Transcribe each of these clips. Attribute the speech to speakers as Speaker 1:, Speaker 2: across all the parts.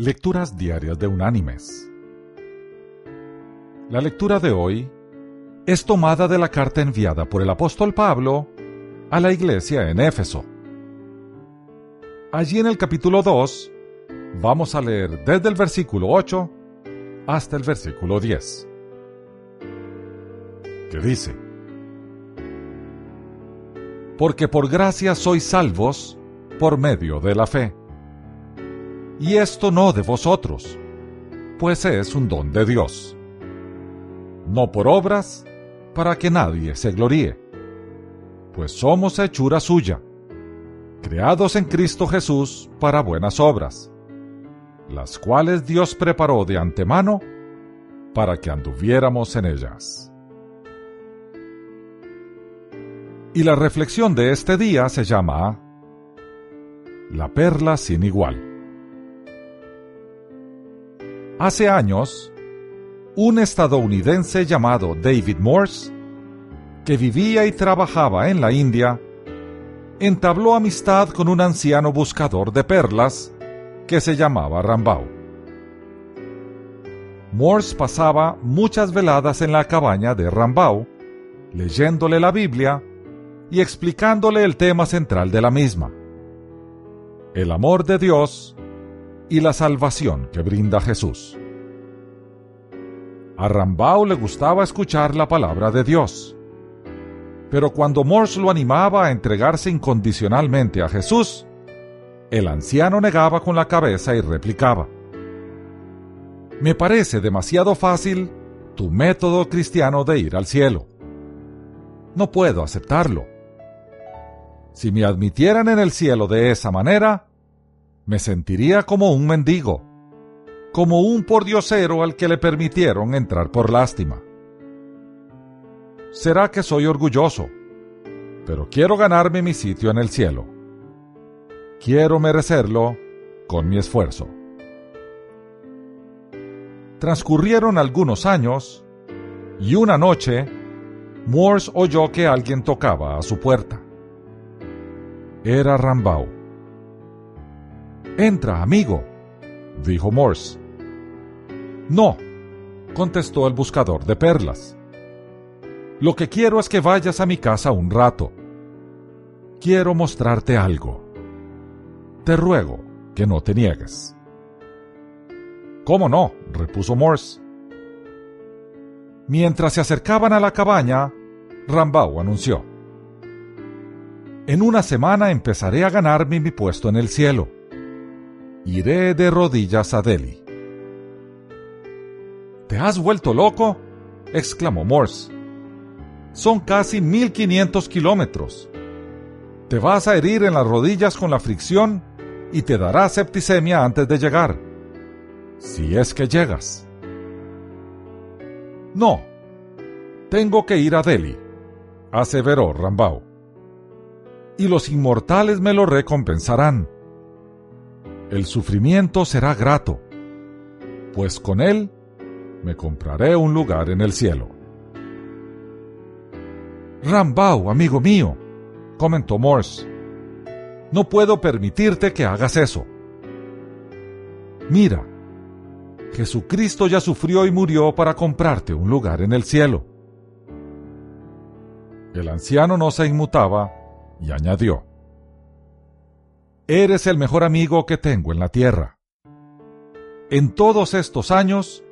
Speaker 1: Lecturas Diarias de Unánimes. La lectura de hoy es tomada de la carta enviada por el apóstol Pablo a la iglesia en Éfeso. Allí en el capítulo 2 vamos a leer desde el versículo 8 hasta el versículo 10, que dice, Porque por gracia sois salvos por medio de la fe y esto no de vosotros, pues es un don de Dios. No por obras, para que nadie se gloríe, pues somos hechura suya, creados en Cristo Jesús para buenas obras, las cuales Dios preparó de antemano para que anduviéramos en ellas. Y la reflexión de este día se llama La perla sin igual. Hace años, un estadounidense llamado David Morse, que vivía y trabajaba en la India, entabló amistad con un anciano buscador de perlas que se llamaba Rambau. Morse pasaba muchas veladas en la cabaña de Rambau, leyéndole la Biblia y explicándole el tema central de la misma, el amor de Dios y la salvación que brinda Jesús. A Rambau le gustaba escuchar la palabra de Dios. Pero cuando Morse lo animaba a entregarse incondicionalmente a Jesús, el anciano negaba con la cabeza y replicaba, Me parece demasiado fácil tu método cristiano de ir al cielo. No puedo aceptarlo. Si me admitieran en el cielo de esa manera, me sentiría como un mendigo, como un pordiosero al que le permitieron entrar por lástima. Será que soy orgulloso, pero quiero ganarme mi sitio en el cielo. Quiero merecerlo con mi esfuerzo. Transcurrieron algunos años y una noche Morse oyó que alguien tocaba a su puerta. Era Rambau. Entra, amigo, dijo Morse. No, contestó el buscador de perlas. Lo que quiero es que vayas a mi casa un rato. Quiero mostrarte algo. Te ruego que no te niegues. ¿Cómo no? repuso Morse. Mientras se acercaban a la cabaña, Rambau anunció. En una semana empezaré a ganarme mi puesto en el cielo iré de rodillas a Delhi. ¿Te has vuelto loco? exclamó Morse. Son casi 1500 kilómetros. Te vas a herir en las rodillas con la fricción y te dará septicemia antes de llegar. Si es que llegas. No. Tengo que ir a Delhi, aseveró Rambau. Y los inmortales me lo recompensarán el sufrimiento será grato, pues con él me compraré un lugar en el cielo. Rambau, amigo mío, comentó Morse, no puedo permitirte que hagas eso. Mira, Jesucristo ya sufrió y murió para comprarte un lugar en el cielo. El anciano no se inmutaba y añadió, Eres el mejor amigo que tengo en la tierra. En todos estos años,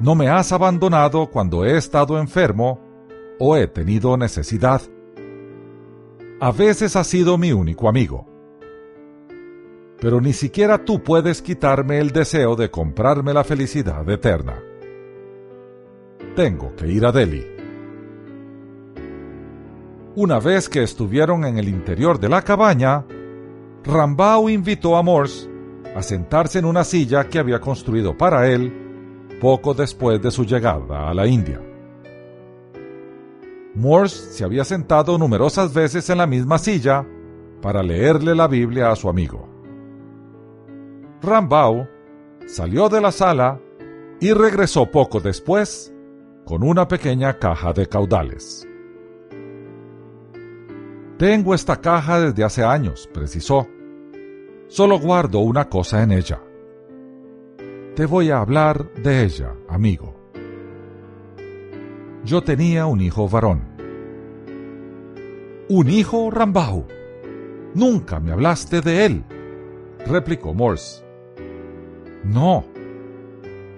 Speaker 1: no me has abandonado cuando he estado enfermo o he tenido necesidad. A veces has sido mi único amigo. Pero ni siquiera tú puedes quitarme el deseo de comprarme la felicidad eterna. Tengo que ir a Delhi. Una vez que estuvieron en el interior de la cabaña, Rambau invitó a Morse a sentarse en una silla que había construido para él poco después de su llegada a la India. Morse se había sentado numerosas veces en la misma silla para leerle la Biblia a su amigo. Rambau salió de la sala y regresó poco después con una pequeña caja de caudales. Tengo esta caja desde hace años, precisó. Solo guardo una cosa en ella. Te voy a hablar de ella, amigo. Yo tenía un hijo varón. ¿Un hijo, Rambau? Nunca me hablaste de él, replicó Morse. No,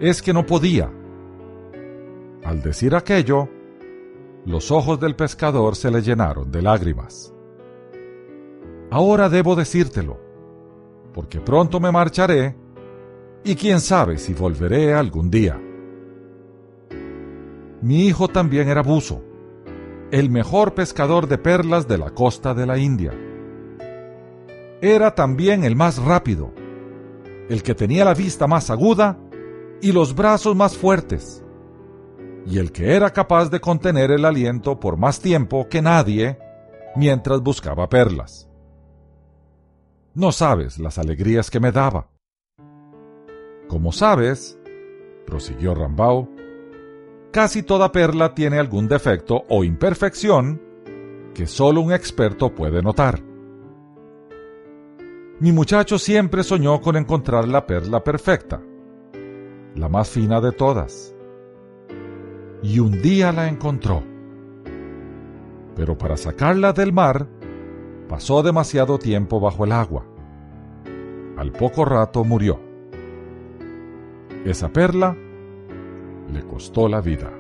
Speaker 1: es que no podía. Al decir aquello, los ojos del pescador se le llenaron de lágrimas. Ahora debo decírtelo, porque pronto me marcharé y quién sabe si volveré algún día. Mi hijo también era buzo, el mejor pescador de perlas de la costa de la India. Era también el más rápido, el que tenía la vista más aguda y los brazos más fuertes y el que era capaz de contener el aliento por más tiempo que nadie mientras buscaba perlas. No sabes las alegrías que me daba. Como sabes, prosiguió Rambao, casi toda perla tiene algún defecto o imperfección que solo un experto puede notar. Mi muchacho siempre soñó con encontrar la perla perfecta, la más fina de todas y un día la encontró. Pero para sacarla del mar, pasó demasiado tiempo bajo el agua. Al poco rato murió. Esa perla le costó la vida.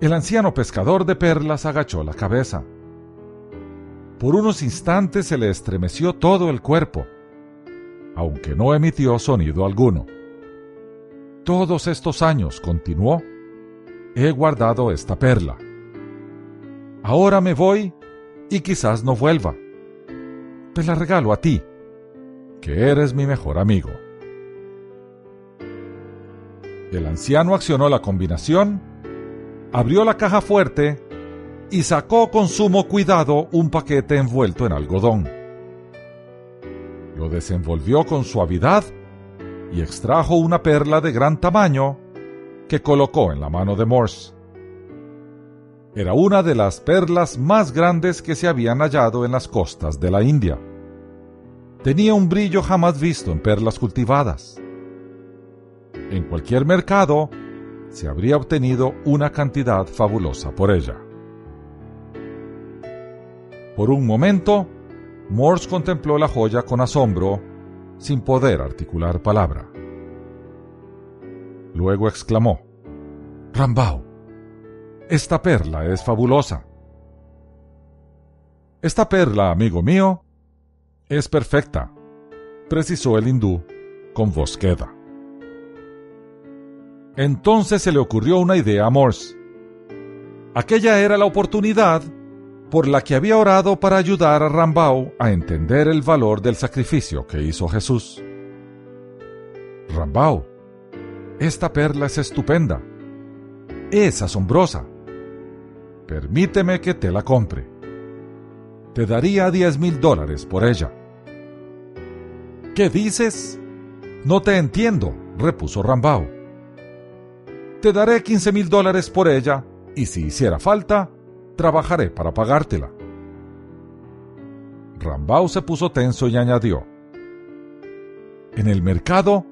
Speaker 1: El anciano pescador de perlas agachó la cabeza. Por unos instantes se le estremeció todo el cuerpo, aunque no emitió sonido alguno. Todos estos años, continuó, he guardado esta perla. Ahora me voy y quizás no vuelva. Te la regalo a ti, que eres mi mejor amigo. El anciano accionó la combinación, abrió la caja fuerte y sacó con sumo cuidado un paquete envuelto en algodón. Lo desenvolvió con suavidad y extrajo una perla de gran tamaño que colocó en la mano de Morse. Era una de las perlas más grandes que se habían hallado en las costas de la India. Tenía un brillo jamás visto en perlas cultivadas. En cualquier mercado se habría obtenido una cantidad fabulosa por ella. Por un momento, Morse contempló la joya con asombro sin poder articular palabra. Luego exclamó, Rambao, esta perla es fabulosa. Esta perla, amigo mío, es perfecta, precisó el hindú con voz queda. Entonces se le ocurrió una idea a Morse. Aquella era la oportunidad por la que había orado para ayudar a Rambao a entender el valor del sacrificio que hizo Jesús. Rambao, esta perla es estupenda. Es asombrosa. Permíteme que te la compre. Te daría diez mil dólares por ella. ¿Qué dices? No te entiendo, repuso Rambao. Te daré quince mil dólares por ella y si hiciera falta, trabajaré para pagártela. Rambau se puso tenso y añadió, En el mercado,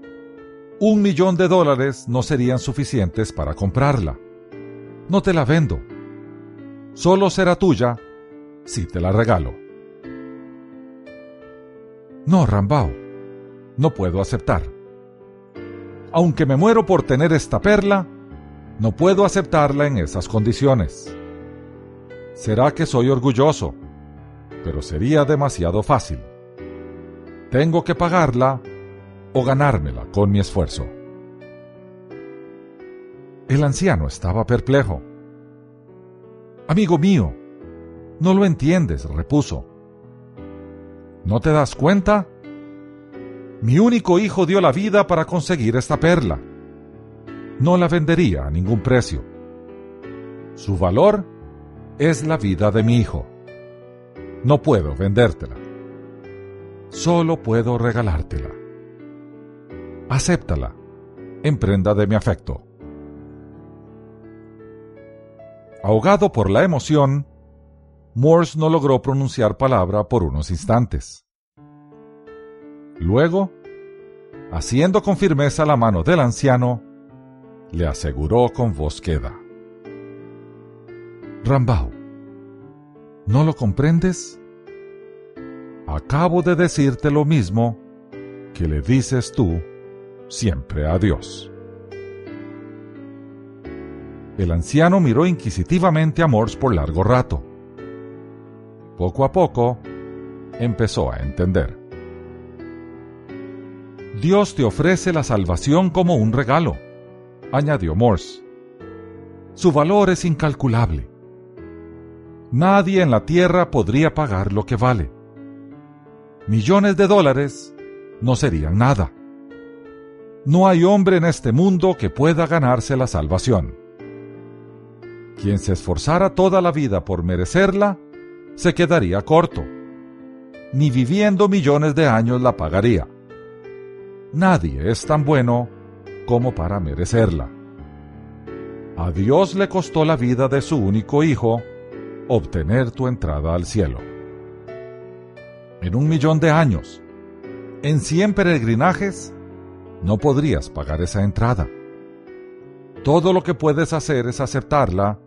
Speaker 1: un millón de dólares no serían suficientes para comprarla. No te la vendo. Solo será tuya si te la regalo. No, Rambao, no puedo aceptar. Aunque me muero por tener esta perla, no puedo aceptarla en esas condiciones. Será que soy orgulloso, pero sería demasiado fácil. Tengo que pagarla o ganármela con mi esfuerzo. El anciano estaba perplejo. Amigo mío, no lo entiendes, repuso. ¿No te das cuenta? Mi único hijo dio la vida para conseguir esta perla. No la vendería a ningún precio. Su valor es la vida de mi hijo. No puedo vendértela. Solo puedo regalártela. Acéptala, en prenda de mi afecto. Ahogado por la emoción, Morse no logró pronunciar palabra por unos instantes. Luego, haciendo con firmeza la mano del anciano, le aseguró con voz queda. Rambao, ¿no lo comprendes? Acabo de decirte lo mismo que le dices tú siempre a Dios. El anciano miró inquisitivamente a Morse por largo rato. Poco a poco, empezó a entender. Dios te ofrece la salvación como un regalo, añadió Morse. Su valor es incalculable. Nadie en la tierra podría pagar lo que vale. Millones de dólares no serían nada. No hay hombre en este mundo que pueda ganarse la salvación. Quien se esforzara toda la vida por merecerla, se quedaría corto. Ni viviendo millones de años la pagaría. Nadie es tan bueno como para merecerla. A Dios le costó la vida de su único hijo obtener tu entrada al cielo. En un millón de años, en cien peregrinajes, no podrías pagar esa entrada. Todo lo que puedes hacer es aceptarla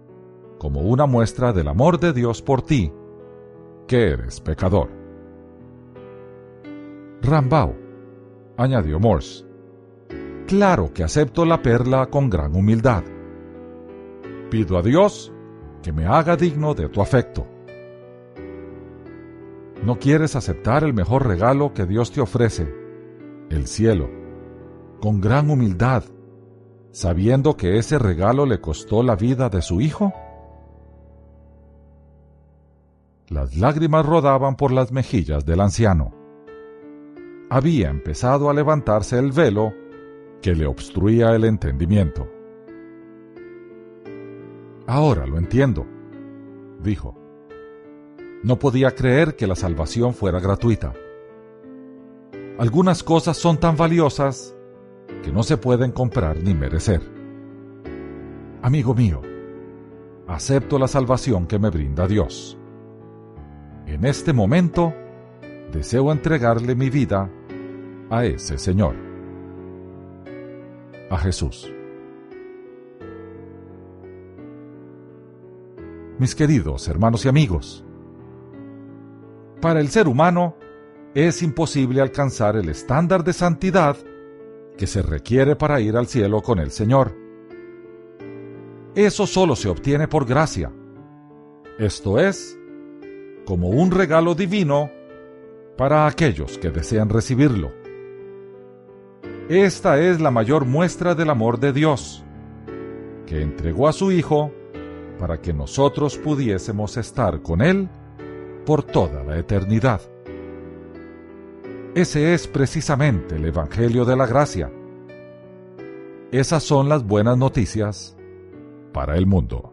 Speaker 1: como una muestra del amor de Dios por ti, que eres pecador. Rambao, añadió Morse, claro que acepto la perla con gran humildad. Pido a Dios que me haga digno de tu afecto. ¿No quieres aceptar el mejor regalo que Dios te ofrece, el cielo, con gran humildad, sabiendo que ese regalo le costó la vida de su hijo? Las lágrimas rodaban por las mejillas del anciano. Había empezado a levantarse el velo que le obstruía el entendimiento. Ahora lo entiendo, dijo. No podía creer que la salvación fuera gratuita. Algunas cosas son tan valiosas que no se pueden comprar ni merecer. Amigo mío, acepto la salvación que me brinda Dios. En este momento, deseo entregarle mi vida a ese Señor, a Jesús. Mis queridos hermanos y amigos, para el ser humano es imposible alcanzar el estándar de santidad que se requiere para ir al cielo con el Señor. Eso solo se obtiene por gracia, esto es, como un regalo divino para aquellos que desean recibirlo. Esta es la mayor muestra del amor de Dios, que entregó a su Hijo para que nosotros pudiésemos estar con Él por toda la eternidad. Ese es precisamente el Evangelio de la Gracia. Esas son las buenas noticias para el mundo.